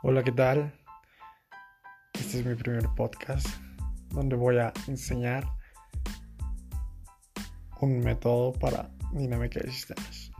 Hola, ¿qué tal? Este es mi primer podcast donde voy a enseñar un método para dinámica de sistemas.